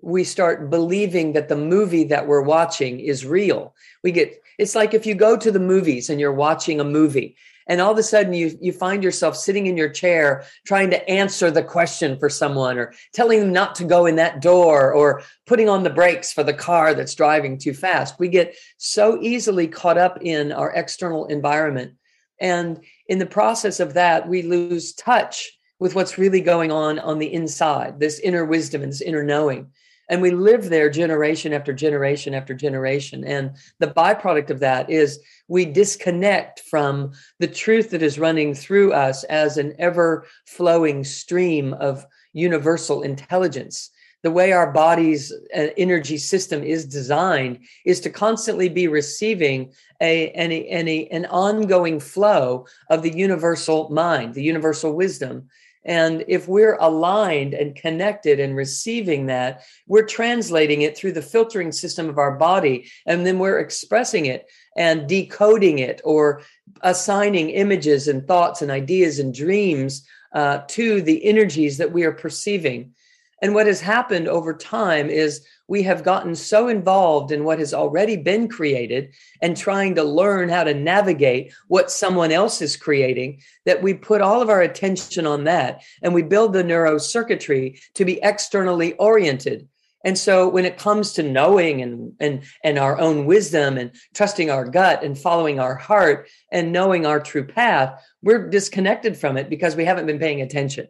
we start believing that the movie that we're watching is real. We get it's like if you go to the movies and you're watching a movie and all of a sudden you you find yourself sitting in your chair trying to answer the question for someone or telling them not to go in that door or putting on the brakes for the car that's driving too fast we get so easily caught up in our external environment and in the process of that we lose touch with what's really going on on the inside this inner wisdom and this inner knowing. And we live there generation after generation after generation. And the byproduct of that is we disconnect from the truth that is running through us as an ever flowing stream of universal intelligence. The way our body's uh, energy system is designed is to constantly be receiving a, any, any, an ongoing flow of the universal mind, the universal wisdom and if we're aligned and connected and receiving that, we're translating it through the filtering system of our body. And then we're expressing it and decoding it or assigning images and thoughts and ideas and dreams uh, to the energies that we are perceiving. And what has happened over time is we have gotten so involved in what has already been created and trying to learn how to navigate what someone else is creating that we put all of our attention on that and we build the neurocircuitry to be externally oriented. And so when it comes to knowing and and and our own wisdom and trusting our gut and following our heart and knowing our true path we're disconnected from it because we haven't been paying attention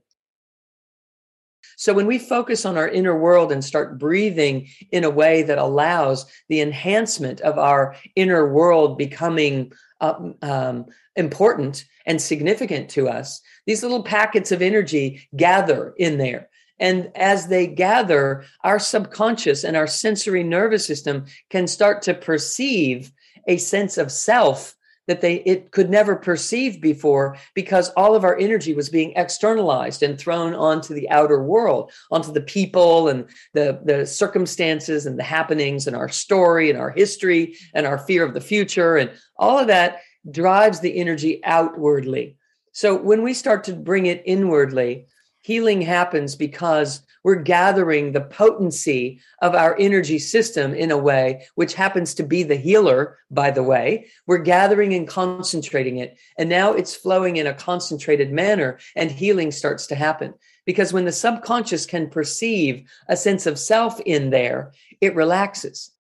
so when we focus on our inner world and start breathing in a way that allows the enhancement of our inner world becoming uh, um, important and significant to us, these little packets of energy gather in there. And as they gather, our subconscious and our sensory nervous system can start to perceive a sense of self that they it could never perceive before because all of our energy was being externalized and thrown onto the outer world onto the people and the the circumstances and the happenings and our story and our history and our fear of the future. And all of that drives the energy outwardly. So when we start to bring it inwardly healing happens because we're gathering the potency of our energy system in a way, which happens to be the healer, by the way. We're gathering and concentrating it. And now it's flowing in a concentrated manner, and healing starts to happen. Because when the subconscious can perceive a sense of self in there, it relaxes.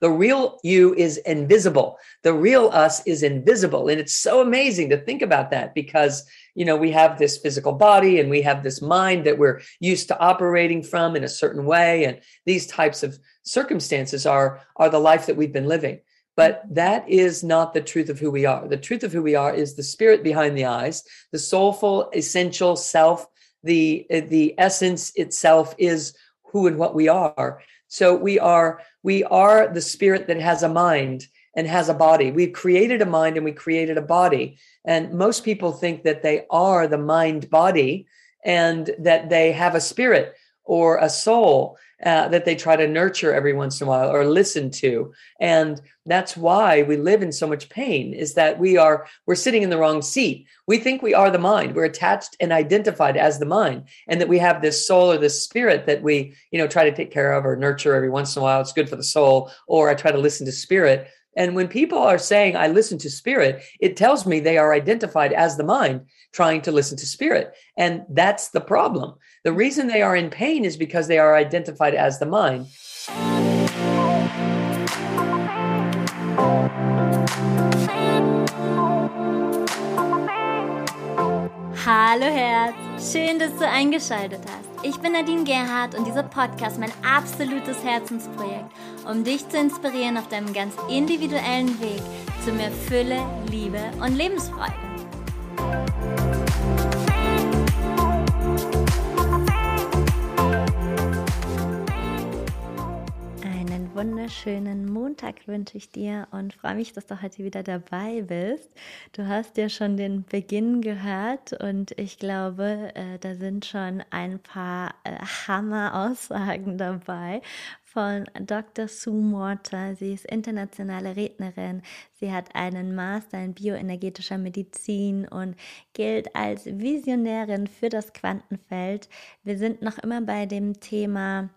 The real you is invisible. The real us is invisible. And it's so amazing to think about that because, you know, we have this physical body and we have this mind that we're used to operating from in a certain way. And these types of circumstances are, are the life that we've been living. But that is not the truth of who we are. The truth of who we are is the spirit behind the eyes, the soulful, essential self, the, the essence itself is who and what we are. So we are we are the spirit that has a mind and has a body. We've created a mind and we created a body. And most people think that they are the mind body and that they have a spirit or a soul uh, that they try to nurture every once in a while or listen to. And that's why we live in so much pain is that we are we're sitting in the wrong seat. We think we are the mind. We're attached and identified as the mind and that we have this soul or this spirit that we you know try to take care of or nurture every once in a while. It's good for the soul or i try to listen to spirit and when people are saying, I listen to spirit, it tells me they are identified as the mind trying to listen to spirit. And that's the problem. The reason they are in pain is because they are identified as the mind. Hallo Herz, schön, dass du eingeschaltet hast. Ich bin Nadine Gerhardt und dieser Podcast mein absolutes Herzensprojekt, um dich zu inspirieren auf deinem ganz individuellen Weg zu mehr Fülle, Liebe und Lebensfreude. wunderschönen Montag wünsche ich dir und freue mich, dass du heute wieder dabei bist. Du hast ja schon den Beginn gehört und ich glaube, äh, da sind schon ein paar äh, Hammer-Aussagen dabei von Dr. Sue Morter. Sie ist internationale Rednerin. Sie hat einen Master in bioenergetischer Medizin und gilt als Visionärin für das Quantenfeld. Wir sind noch immer bei dem Thema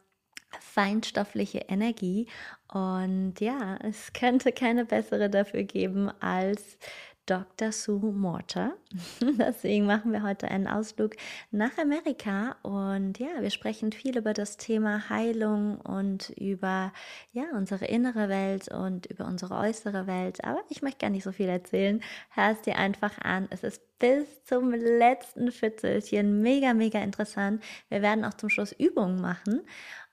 feinstoffliche Energie. Und ja, es könnte keine bessere dafür geben als Dr. Sue Morter. Deswegen machen wir heute einen Ausflug nach Amerika und ja, wir sprechen viel über das Thema Heilung und über ja, unsere innere Welt und über unsere äußere Welt. Aber ich möchte gar nicht so viel erzählen. Hör es dir einfach an. Es ist bis zum letzten Fitzelchen mega, mega interessant. Wir werden auch zum Schluss Übungen machen.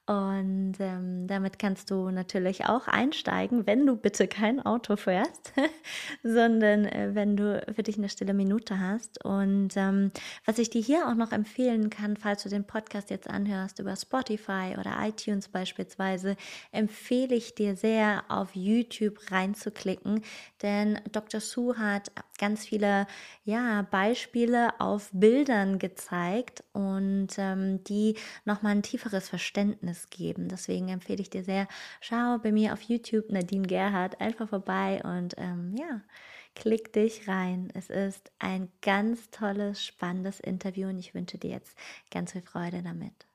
Und ähm, damit kannst du natürlich auch einsteigen, wenn du bitte kein Auto fährst, sondern äh, wenn du für dich eine stille Minute hast. Und ähm, was ich dir hier auch noch empfehlen kann, falls du den Podcast jetzt anhörst über Spotify oder iTunes beispielsweise, empfehle ich dir sehr, auf YouTube reinzuklicken, denn Dr. Sue hat ganz viele ja, Beispiele auf Bildern gezeigt und ähm, die nochmal ein tieferes Verständnis Erlebnis geben. Deswegen empfehle ich dir sehr, schau bei mir auf YouTube Nadine Gerhardt einfach vorbei und ähm, ja, klick dich rein. Es ist ein ganz tolles, spannendes Interview und ich wünsche dir jetzt ganz viel Freude damit.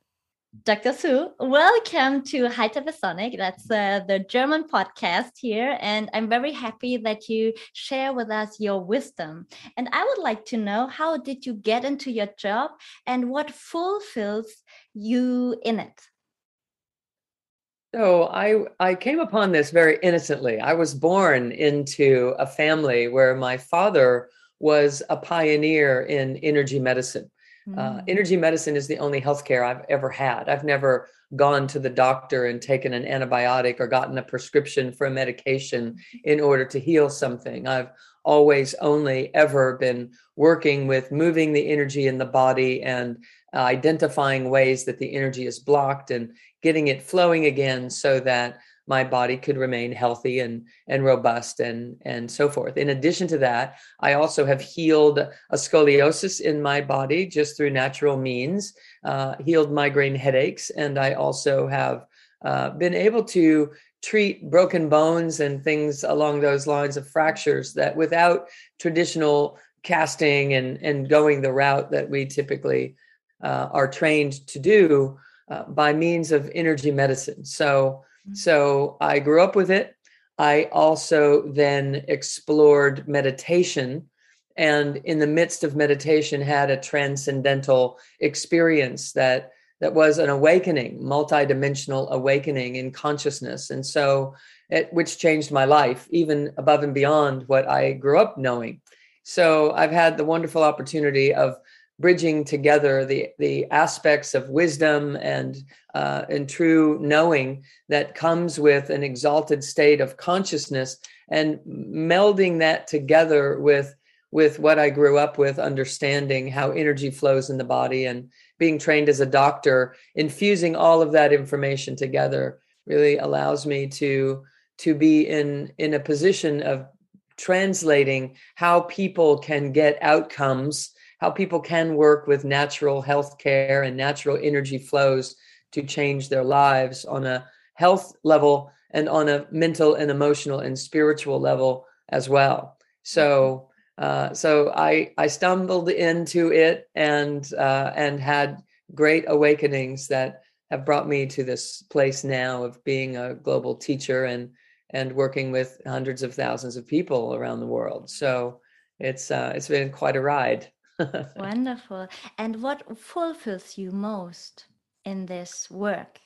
Dr. Sue, welcome to Hypervisonic. That's uh, the German podcast here. And I'm very happy that you share with us your wisdom. And I would like to know how did you get into your job and what fulfills you in it? So I I came upon this very innocently. I was born into a family where my father was a pioneer in energy medicine. Uh, mm. Uh, energy medicine is the only healthcare I've ever had. I've never gone to the doctor and taken an antibiotic or gotten a prescription for a medication in order to heal something. I've always only ever been working with moving the energy in the body and uh, identifying ways that the energy is blocked and getting it flowing again so that my body could remain healthy and and robust and and so forth. In addition to that i also have healed a scoliosis in my body just through natural means uh, healed migraine headaches and i also have uh, been able to treat broken bones and things along those lines of fractures that without traditional casting and and going the route that we typically uh, are trained to do uh, by means of energy medicine. So, mm-hmm. so I grew up with it. I also then explored meditation and in the midst of meditation had a transcendental experience that that was an awakening multidimensional awakening in consciousness and so it, which changed my life even above and beyond what i grew up knowing so i've had the wonderful opportunity of bridging together the the aspects of wisdom and uh, and true knowing that comes with an exalted state of consciousness and melding that together with with what I grew up with, understanding how energy flows in the body and being trained as a doctor, infusing all of that information together really allows me to to be in in a position of translating how people can get outcomes how people can work with natural health care and natural energy flows to change their lives on a health level and on a mental and emotional and spiritual level as well. So, uh, so I I stumbled into it and uh, and had great awakenings that have brought me to this place now of being a global teacher and and working with hundreds of thousands of people around the world. So it's uh, it's been quite a ride. Wonderful. And what fulfills you most in this work?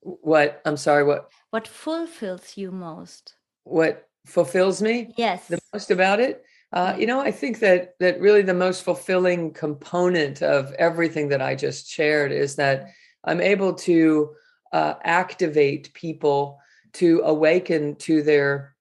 What? I'm sorry, what? What fulfills you most? What fulfills me? Yes. The most about it? Uh, you know, I think that that really the most fulfilling component of everything that I just shared is that I'm able to uh, activate people to awaken to their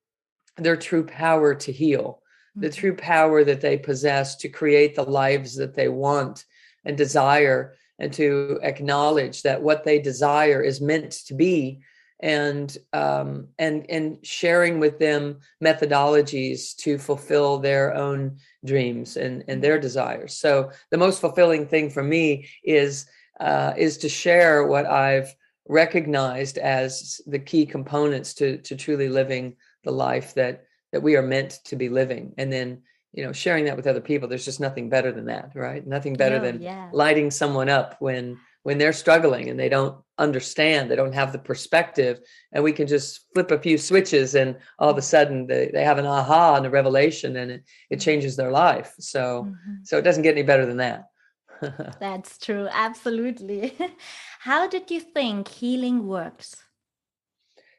their true power to heal the mm-hmm. true power that they possess to create the lives that they want and desire and to acknowledge that what they desire is meant to be and um, and and sharing with them methodologies to fulfill their own dreams and and their desires. So the most fulfilling thing for me is uh, is to share what I've recognized as the key components to to truly living the life that that we are meant to be living, and then you know sharing that with other people. There's just nothing better than that, right? Nothing better than yeah. lighting someone up when when they're struggling and they don't understand, they don't have the perspective, and we can just flip a few switches and all of a sudden they, they have an aha and a revelation and it, it changes their life. So mm-hmm. so it doesn't get any better than that. That's true, absolutely. How did you think healing works?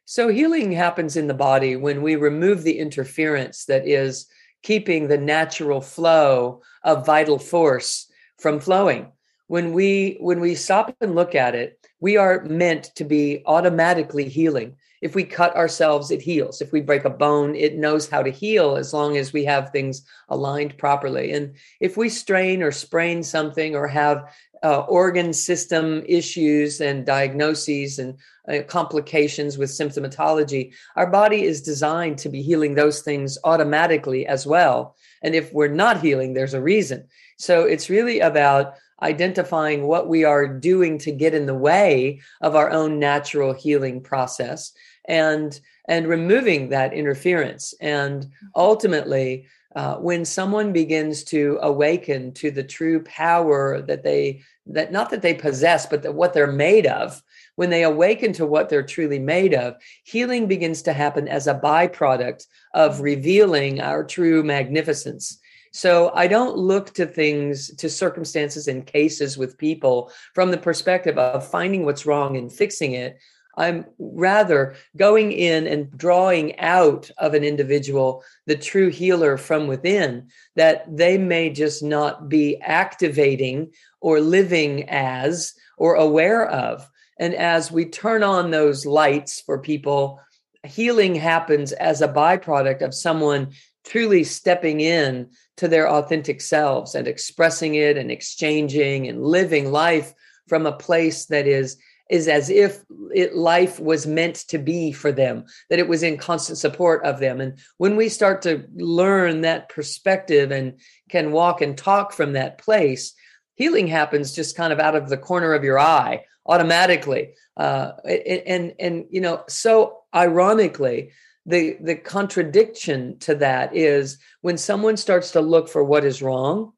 So healing happens in the body when we remove the interference that is keeping the natural flow of vital force from flowing. When we when we stop and look at it we are meant to be automatically healing if we cut ourselves it heals. If we break a bone it knows how to heal as long as we have things aligned properly. And if we strain or sprain something or have uh, organ system issues and diagnoses and uh, complications with symptomatology our body is designed to be healing those things automatically as well. And if we're not healing there's a reason. So it's really about identifying what we are doing to get in the way of our own natural healing process and and removing that interference and ultimately uh, when someone begins to awaken to the true power that they that not that they possess but that what they're made of when they awaken to what they're truly made of healing begins to happen as a byproduct of revealing our true magnificence so I don't look to things, to circumstances and cases with people from the perspective of finding what's wrong and fixing it. I'm rather going in and drawing out of an individual the true healer from within that they may just not be activating or living as or aware of. And as we turn on those lights for people, healing happens as a byproduct of someone truly stepping in to their authentic selves and expressing it and exchanging and living life from a place that is is as if it, life was meant to be for them that it was in constant support of them. And when we start to learn that perspective and can walk and talk from that place healing happens just kind of out of the corner of your eye automatically. Uh, and and you know so ironically the the contradiction to that is when someone starts to look for what is wrong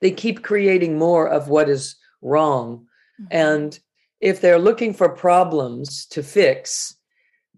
they keep creating more of what is wrong. Mm-hmm. and if they're looking for problems to fix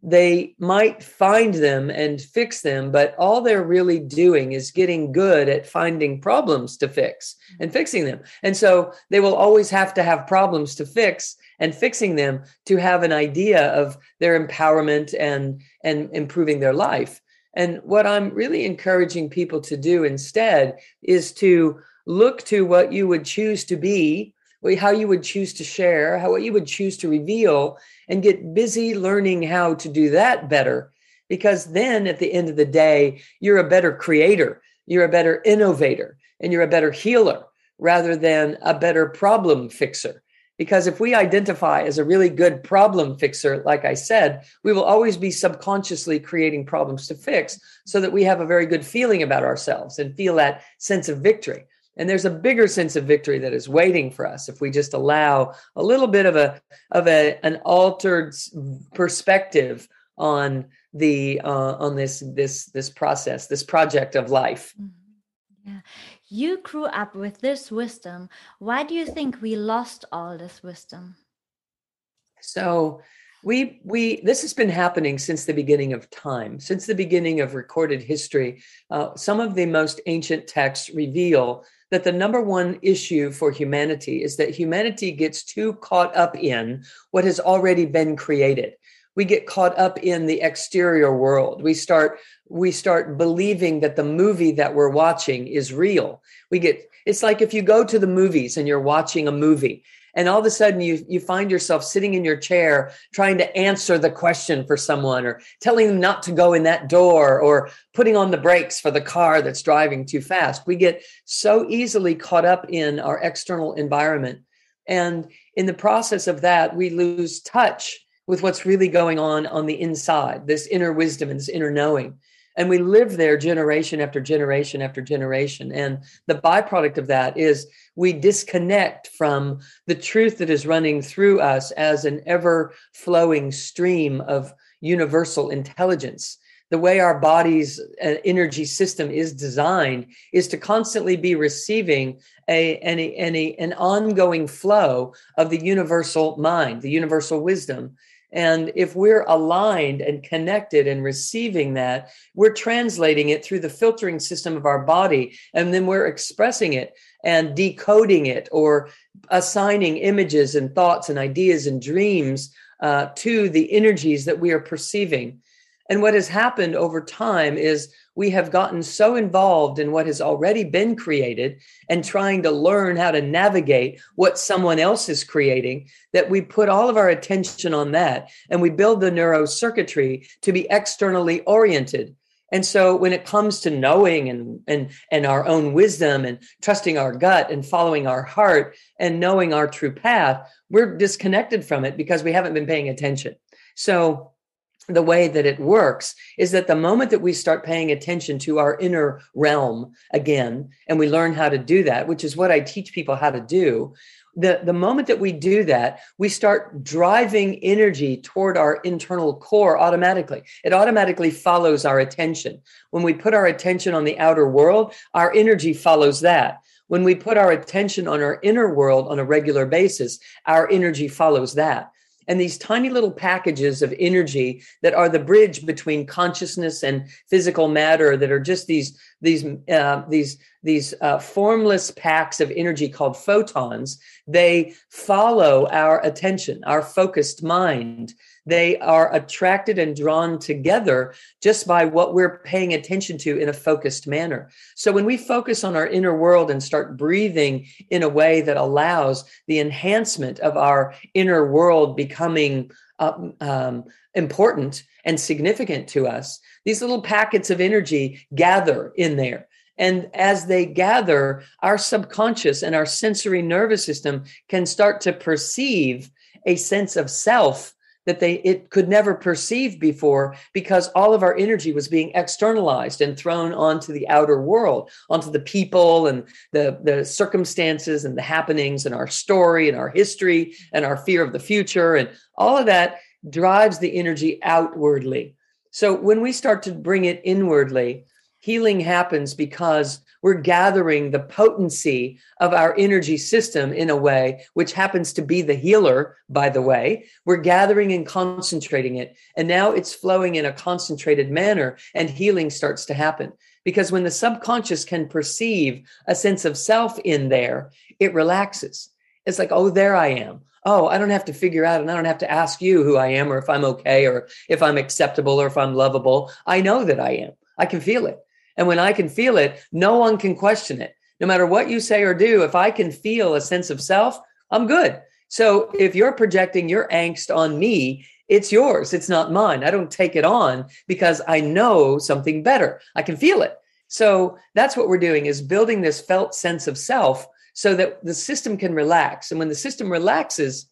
they might find them and fix them but all they're really doing is getting good at finding problems to fix and fixing them. And so they will always have to have problems to fix and fixing them to have an idea of their empowerment and and improving their life. And what i'm really encouraging people to do instead is to look to what you would choose to be how you would choose to share how what you would choose to reveal and get busy learning how to do that better because then at the end of the day you're a better creator you're a better innovator and you're a better healer rather than a better problem fixer because if we identify as a really good problem fixer, like I said, we will always be subconsciously creating problems to fix so that we have a very good feeling about ourselves and feel that sense of victory. And there's a bigger sense of victory that is waiting for us if we just allow a little bit of a of a an altered perspective on the uh, on this this this process, this project of life. Mm-hmm. Yeah. You grew up with this wisdom. Why do you think we lost all this wisdom? So, we we this has been happening since the beginning of time since the beginning of recorded history uh, some of the most ancient texts reveal that the number one issue for humanity is that humanity gets too caught up in what has already been created. We get caught up in the exterior world. We start we start believing that the movie that we're watching is real. We get it's like if you go to the movies and you're watching a movie and all of a sudden you you find yourself sitting in your chair trying to answer the question for someone or telling them not to go in that door or putting on the brakes for the car that's driving too fast we get so easily caught up in our external environment and in the process of that we lose touch with what's really going on on the inside, this inner wisdom and this inner knowing. And we live there generation after generation after generation. And the byproduct of that is we disconnect from the truth that is running through us as an ever flowing stream of universal intelligence. The way our body's uh, energy system is designed is to constantly be receiving a, any, any, an ongoing flow of the universal mind, the universal wisdom and if we're aligned and connected and receiving that, we're translating it through the filtering system of our body. And then we're expressing it and decoding it or assigning images and thoughts and ideas and dreams uh, to the energies that we are perceiving. And what has happened over time is we have gotten so involved in what has already been created and trying to learn how to navigate what someone else is creating that we put all of our attention on that and we build the neurocircuitry to be externally oriented. And so when it comes to knowing and and and our own wisdom and trusting our gut and following our heart and knowing our true path we're disconnected from it because we haven't been paying attention. So the way that it works is that the moment that we start paying attention to our inner realm again and we learn how to do that which is what i teach people how to do the, the moment that we do that we start driving energy toward our internal core automatically. It automatically follows our attention. When we put our attention on the outer world our energy follows that. When we put our attention on our inner world on a regular basis our energy follows that and these tiny little packages of energy that are the bridge between consciousness and physical matter that are just these these uh, these these uh, formless packs of energy called photons. They follow our attention our focused mind they are attracted and drawn together just by what we're paying attention to in a focused manner. So when we focus on our inner world and start breathing in a way that allows the enhancement of our inner world becoming uh, um, important and significant to us, these little packets of energy gather in there. And as they gather, our subconscious and our sensory nervous system can start to perceive a sense of self that they it could never perceive before because all of our energy was being externalized and thrown onto the outer world onto the people and the the circumstances and the happenings and our story and our history and our fear of the future. And all of that drives the energy outwardly. So when we start to bring it inwardly healing happens because we're gathering the potency of our energy system in a way which happens to be the healer by the way we're gathering and concentrating it and now it's flowing in a concentrated manner and healing starts to happen because when the subconscious can perceive a sense of self in there it relaxes it's like oh there i am oh, I don't have to figure out and I don't have to ask you who I am or if I'm okay or if I'm acceptable or if I'm lovable. I know that I am. I can feel it. And when I can feel it, no one can question it. No matter what you say or do, if I can feel a sense of self, I'm good. So if you're projecting your angst on me, it's yours. It's not mine. I don't take it on because I know something better. I can feel it. So that's what we're doing is building this felt sense of self so that the system can relax. And when the system relaxes,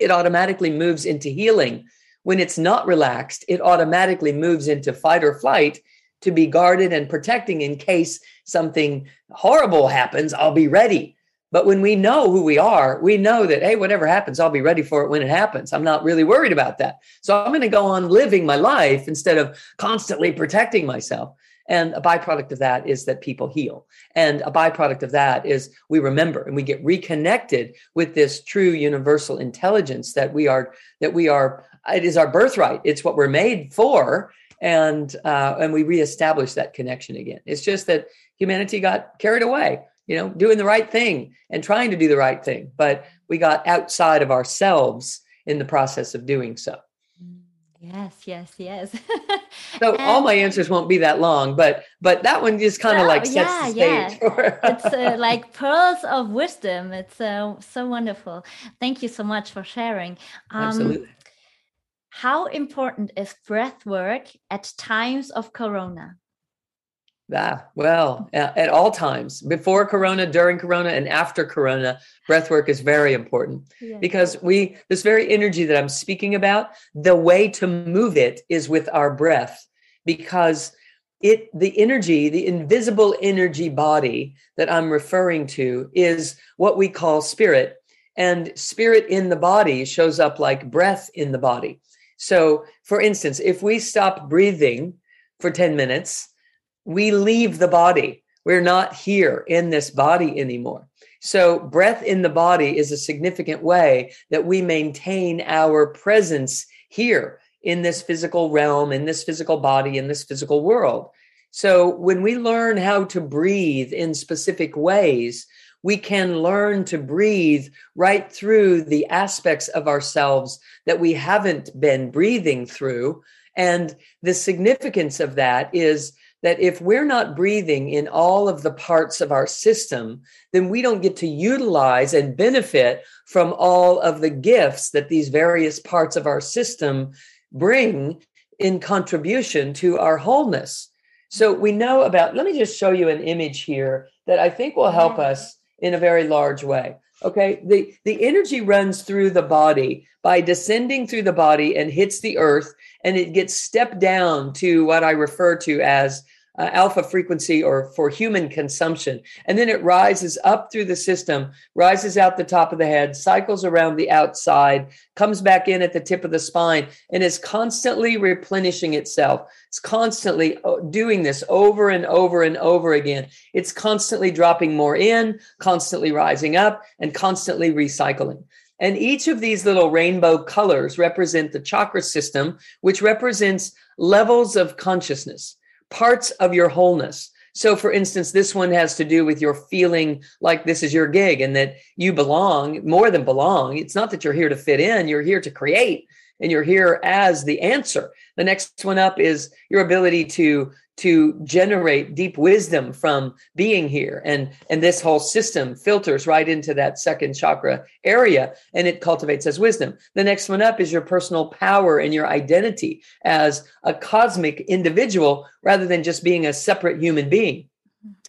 it automatically moves into healing. When it's not relaxed, it automatically moves into fight or flight to be guarded and protecting in case something horrible happens. I'll be ready. But when we know who we are, we know that, hey, whatever happens, I'll be ready for it when it happens. I'm not really worried about that. So I'm going to go on living my life instead of constantly protecting myself. And a byproduct of that is that people heal. And a byproduct of that is we remember and we get reconnected with this true universal intelligence that we are, that we are, it is our birthright. It's what we're made for and uh, and we reestablish that connection again. It's just that humanity got carried away, you know, doing the right thing and trying to do the right thing, but we got outside of ourselves in the process of doing so. Yes, yes, yes. so and, all my answers won't be that long, but but that one just kind of like sets yeah, the stage. Yeah. it's uh, like pearls of wisdom. It's uh, so wonderful. Thank you so much for sharing. Um, Absolutely. How important is breath work at times of corona? Ah, well, at all times, before Corona, during Corona, and after Corona, breath work is very important yeah. because we, this very energy that I'm speaking about, the way to move it is with our breath because it, the energy, the invisible energy body that I'm referring to is what we call spirit. And spirit in the body shows up like breath in the body. So, for instance, if we stop breathing for 10 minutes, we leave the body. We're not here in this body anymore. So, breath in the body is a significant way that we maintain our presence here in this physical realm, in this physical body, in this physical world. So, when we learn how to breathe in specific ways, we can learn to breathe right through the aspects of ourselves that we haven't been breathing through. And the significance of that is that if we're not breathing in all of the parts of our system, then we don't get to utilize and benefit from all of the gifts that these various parts of our system bring in contribution to our wholeness. So we know about, let me just show you an image here that I think will help us in a very large way. Okay, the, the energy runs through the body by descending through the body and hits the earth, and it gets stepped down to what I refer to as uh, alpha frequency or for human consumption. And then it rises up through the system, rises out the top of the head, cycles around the outside, comes back in at the tip of the spine, and is constantly replenishing itself. It's constantly uh, doing this over and over and over again. It's constantly dropping more in, constantly rising up, and constantly recycling. And each of these little rainbow colors represent the chakra system, which represents levels of consciousness parts of your wholeness. So, for instance, this one has to do with your feeling like this is your gig and that you belong more than belong. It's not that you're here to fit in, you're here to create and you're here as the answer. The next one up is your ability to to generate deep wisdom from being here. And and this whole system filters right into that second chakra area and it cultivates as wisdom. The next one up is your personal power and your identity as a cosmic individual rather than just being a separate human being.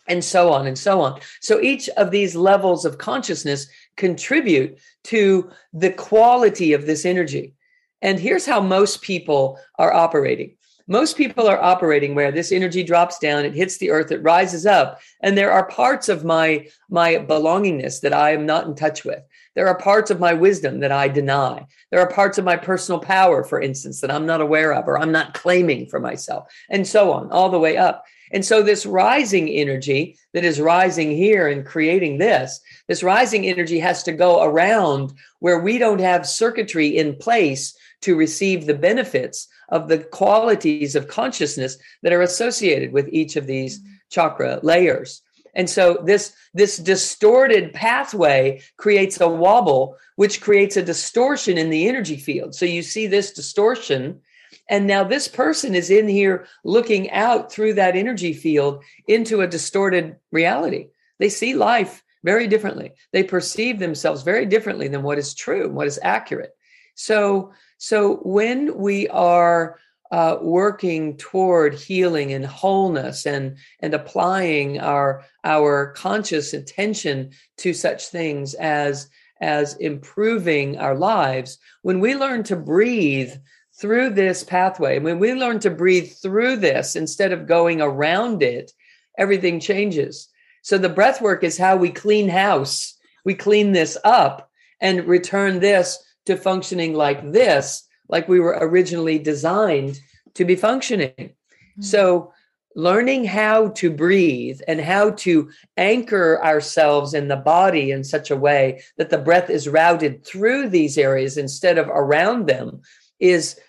And so on and so on. So each of these levels of consciousness contribute to the quality of this energy. And here's how most people are operating most people are operating where this energy drops down, it hits the earth, it rises up, and there are parts of my my belongingness that I am not in touch with. There are parts of my wisdom that I deny. There are parts of my personal power, for instance, that I'm not aware of or I'm not claiming for myself, and so on, all the way up. And so, this rising energy that is rising here and creating this, this rising energy has to go around where we don't have circuitry in place to receive the benefits of the qualities of consciousness that are associated with each of these mm-hmm. chakra layers. And so this this distorted pathway creates a wobble which creates a distortion in the energy field. So you see this distortion and now this person is in here looking out through that energy field into a distorted reality. They see life very differently. They perceive themselves very differently than what is true, what is accurate. So so when we are uh, working toward healing and wholeness and and applying our our conscious attention to such things as as improving our lives when we learn to breathe through this pathway when we learn to breathe through this instead of going around it everything changes. So the breath work is how we clean house. We clean this up and return this to functioning like this, like we were originally designed to be functioning. Mm-hmm. So, learning how to breathe and how to anchor ourselves in the body in such a way that the breath is routed through these areas instead of around them is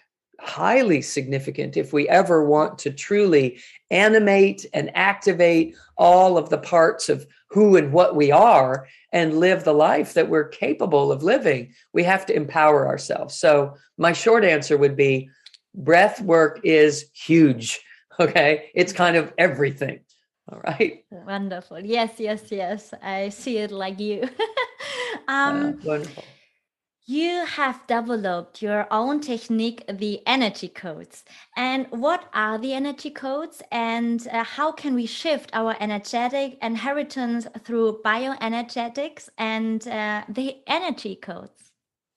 highly significant if we ever want to truly animate and activate all of the parts of who and what we are and live the life that we're capable of living. We have to empower ourselves. So, my short answer would be breath work is huge. Okay. It's kind of everything. All right. Wonderful. Yes, yes, yes. I see it like you. um, wonderful. You have developed your own technique, the energy codes. And what are the energy codes, and uh, how can we shift our energetic inheritance through bioenergetics and uh, the energy codes?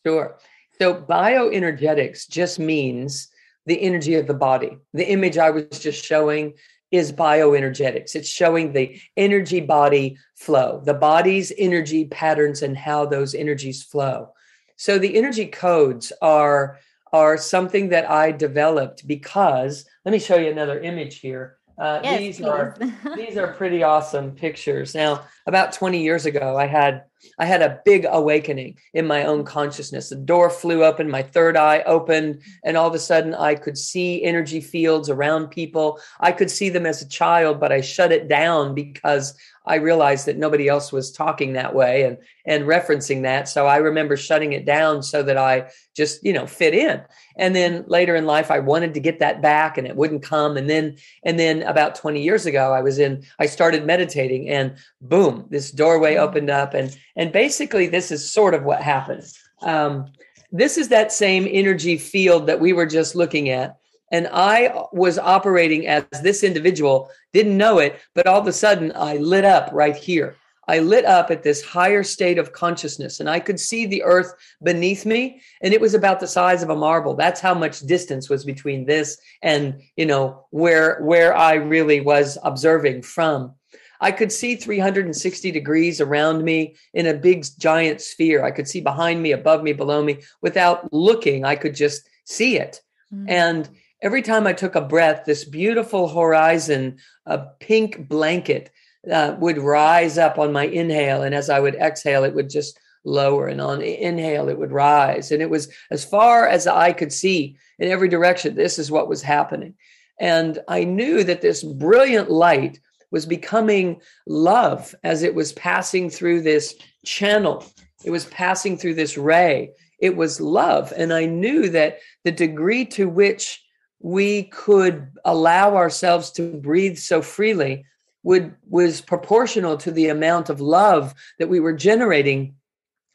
Sure. So, bioenergetics just means the energy of the body. The image I was just showing is bioenergetics. It's showing the energy body flow, the body's energy patterns, and how those energies flow. So the energy codes are are something that I developed because let me show you another image here. Uh, yes, these please. are these are pretty awesome pictures. Now, about 20 years ago, I had I had a big awakening in my own consciousness. The door flew open, my third eye opened, and all of a sudden I could see energy fields around people. I could see them as a child, but I shut it down because I realized that nobody else was talking that way and and referencing that. So I remember shutting it down so that I just, you know, fit in. And then later in life I wanted to get that back and it wouldn't come. And then and then about 20 years ago I was in I started meditating and boom, this doorway opened up and and basically this is sort of what happened. Um, this is that same energy field that we were just looking at and I was operating as this individual, didn't know it, but all of a sudden I lit up right here. I lit up at this higher state of consciousness and I could see the earth beneath me and it was about the size of a marble. That's how much distance was between this and, you know, where where I really was observing from. I could see 360 degrees around me in a big giant sphere. I could see behind me, above me, below me without looking. I could just see it. Mm-hmm. And every time I took a breath, this beautiful horizon, a pink blanket, uh, would rise up on my inhale. And as I would exhale, it would just lower. And on inhale, it would rise. And it was as far as I could see in every direction. This is what was happening. And I knew that this brilliant light was becoming love as it was passing through this channel. It was passing through this ray. It was love. And I knew that the degree to which we could allow ourselves to breathe so freely would was proportional to the amount of love that we were generating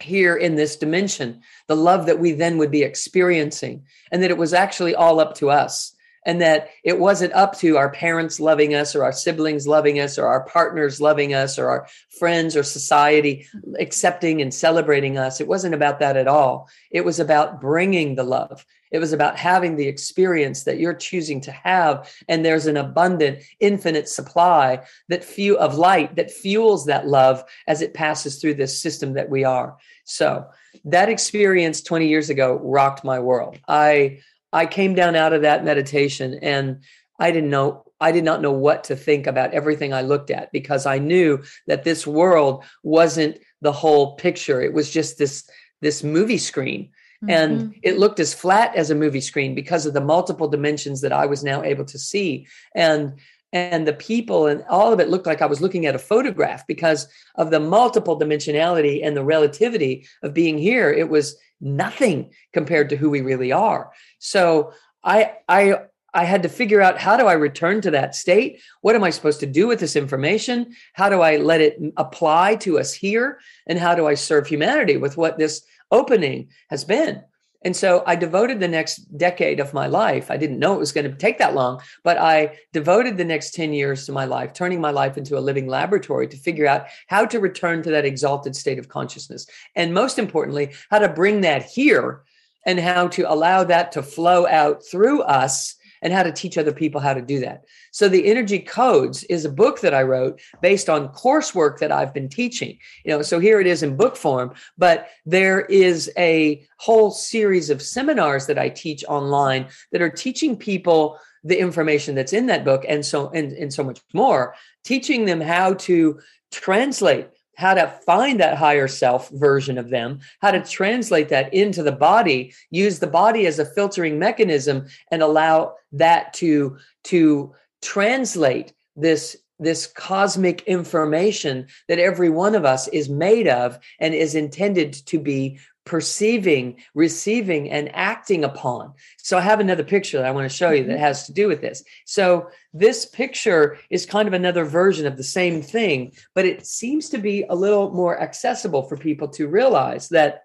here in this dimension the love that we then would be experiencing and that it was actually all up to us and that it wasn't up to our parents loving us or our siblings loving us or our partners loving us or our friends or society accepting and celebrating us. It wasn't about that at all. It was about bringing the love. It was about having the experience that you're choosing to have. And there's an abundant, infinite supply that few of light that fuels that love as it passes through this system that we are. So that experience 20 years ago rocked my world. I I came down out of that meditation and I didn't know I did not know what to think about everything I looked at because I knew that this world wasn't the whole picture. It was just this this movie screen. Mm-hmm. And it looked as flat as a movie screen because of the multiple dimensions that I was now able to see. And and the people and all of it looked like I was looking at a photograph because of the multiple dimensionality and the relativity of being here. It was nothing compared to who we really are. So I I I had to figure out how do I return to that state? What am I supposed to do with this information? How do I let it apply to us here? And how do I serve humanity with what this opening has been? And so I devoted the next decade of my life. I didn't know it was going to take that long, but I devoted the next 10 years to my life, turning my life into a living laboratory to figure out how to return to that exalted state of consciousness. And most importantly, how to bring that here and how to allow that to flow out through us and how to teach other people how to do that. So the Energy Codes is a book that I wrote based on coursework that I've been teaching. You know, so here it is in book form, but there is a whole series of seminars that I teach online that are teaching people the information that's in that book and so and, and so much more, teaching them how to translate how to find that higher self version of them, how to translate that into the body, use the body as a filtering mechanism and allow that to to translate this this cosmic information that every one of us is made of and is intended to be perceiving, receiving, and acting upon. So I have another picture that I want to show you that mm-hmm. has to do with this. So this picture is kind of another version of the same thing, but it seems to be a little more accessible for people to realize that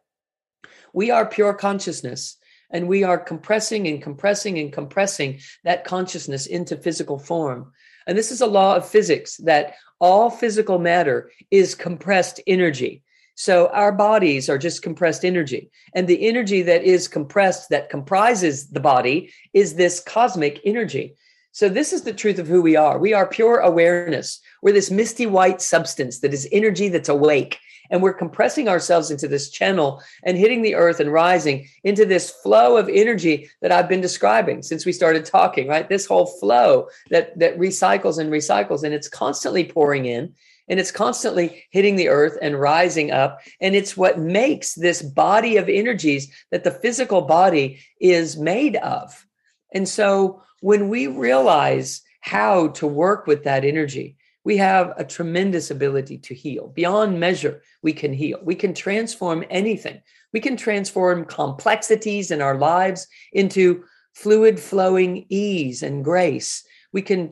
we are pure consciousness and we are compressing and compressing and compressing that consciousness into physical form. And this is a law of physics that all physical matter is compressed energy. So our bodies are just compressed energy. And the energy that is compressed, that comprises the body, is this cosmic energy. So this is the truth of who we are. We are pure awareness. We're this misty white substance that is energy that's awake. And we're compressing ourselves into this channel and hitting the earth and rising into this flow of energy that I've been describing since we started talking, right? This whole flow that, that recycles and recycles and it's constantly pouring in and it's constantly hitting the earth and rising up. And it's what makes this body of energies that the physical body is made of. And so when we realize how to work with that energy, we have a tremendous ability to heal beyond measure. We can heal, we can transform anything. We can transform complexities in our lives into fluid flowing ease and grace. We can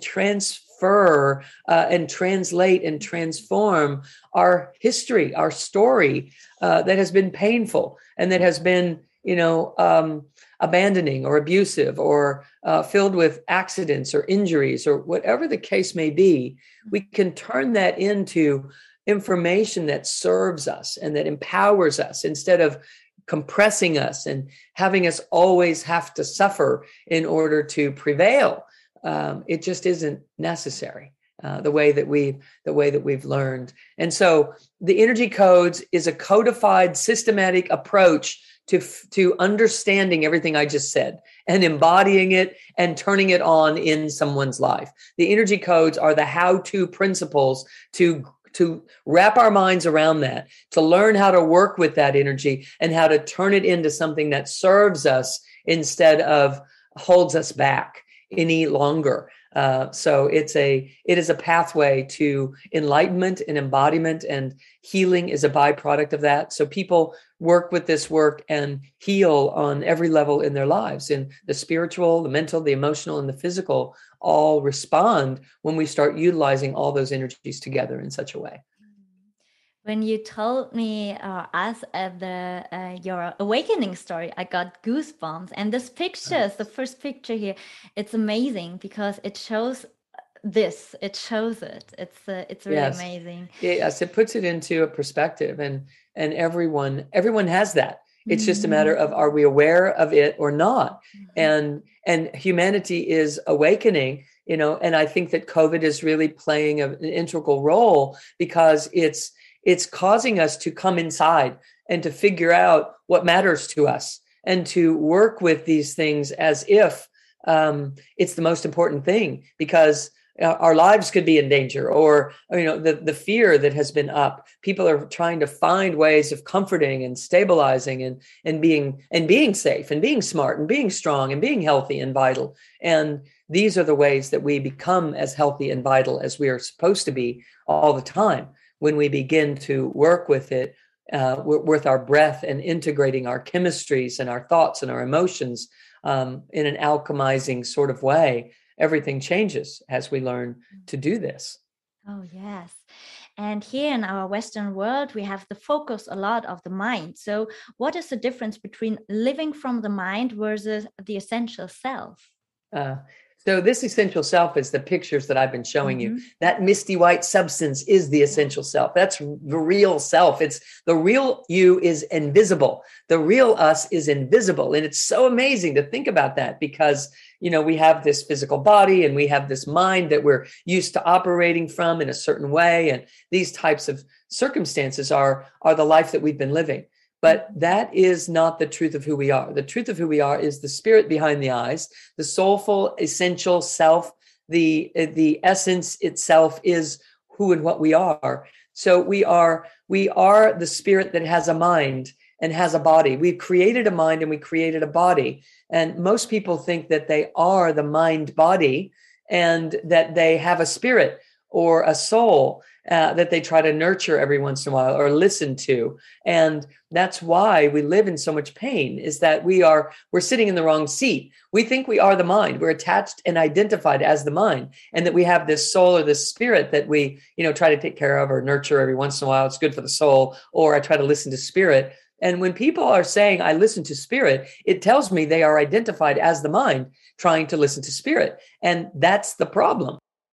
transfer uh, and translate and transform our history, our story uh, that has been painful and that has been, you know, um, abandoning or abusive or uh, filled with accidents or injuries or whatever the case may be, we can turn that into information that serves us and that empowers us instead of compressing us and having us always have to suffer in order to prevail. Um, it just isn't necessary. Uh, the way that we the way that we've learned and so the energy codes is a codified systematic approach to to understanding everything I just said and embodying it and turning it on in someone's life. The energy codes are the how-to principles to to wrap our minds around that, to learn how to work with that energy and how to turn it into something that serves us instead of holds us back any longer. Uh, so it's a it is a pathway to enlightenment and embodiment, and healing is a byproduct of that. So people work with this work and heal on every level in their lives, in the spiritual, the mental, the emotional, and the physical. All respond when we start utilizing all those energies together in such a way when you told me uh, us uh, the uh, your awakening story i got goosebumps. And this picture the first picture here it's amazing because it shows this. It shows it. It's uh, it's really yes. amazing. Yes it puts it into a perspective and and everyone everyone has that. It's mm-hmm. just a matter of are we aware of it or not? Mm-hmm. and and humanity is awakening you know and i think that covid is really playing a, an integral role because it's it's causing us to come inside and to figure out what matters to us and to work with these things as if um, it's the most important thing because uh, our lives could be in danger or you know the, the fear that has been up. People are trying to find ways of comforting and stabilizing and and being and being safe and being smart and being strong and being healthy and vital. And these are the ways that we become as healthy and vital as we are supposed to be all the time when we begin to work with it uh, with our breath and integrating our chemistries and our thoughts and our emotions um, in an alchemizing sort of way, everything changes as we learn to do this. Oh, yes. And here in our Western world, we have the focus a lot of the mind. So, what is the difference between living from the mind versus the essential self? Uh, so this essential self is the pictures that I've been showing mm-hmm. you. That misty white substance is the essential self. That's the real self. It's the real you is invisible. The real us is invisible. And it's so amazing to think about that because, you know, we have this physical body and we have this mind that we're used to operating from in a certain way. And these types of circumstances are, are the life that we've been living. But that is not the truth of who we are. The truth of who we are is the spirit behind the eyes, the soulful, essential self. The, the essence itself is who and what we are. So we are we are the spirit that has a mind and has a body. We've created a mind and we created a body. And most people think that they are the mind body and that they have a spirit or a soul uh, that they try to nurture every once in a while or listen to. And that's why we live in so much pain is that we are we're sitting in the wrong seat. We think we are the mind. We're attached and identified as the mind and that we have this soul or this spirit that we you know try to take care of or nurture every once in a while. It's good for the soul or i try to listen to spirit. And when people are saying, I listen to spirit, it tells me they are identified as the mind trying to listen to spirit. And that's the problem.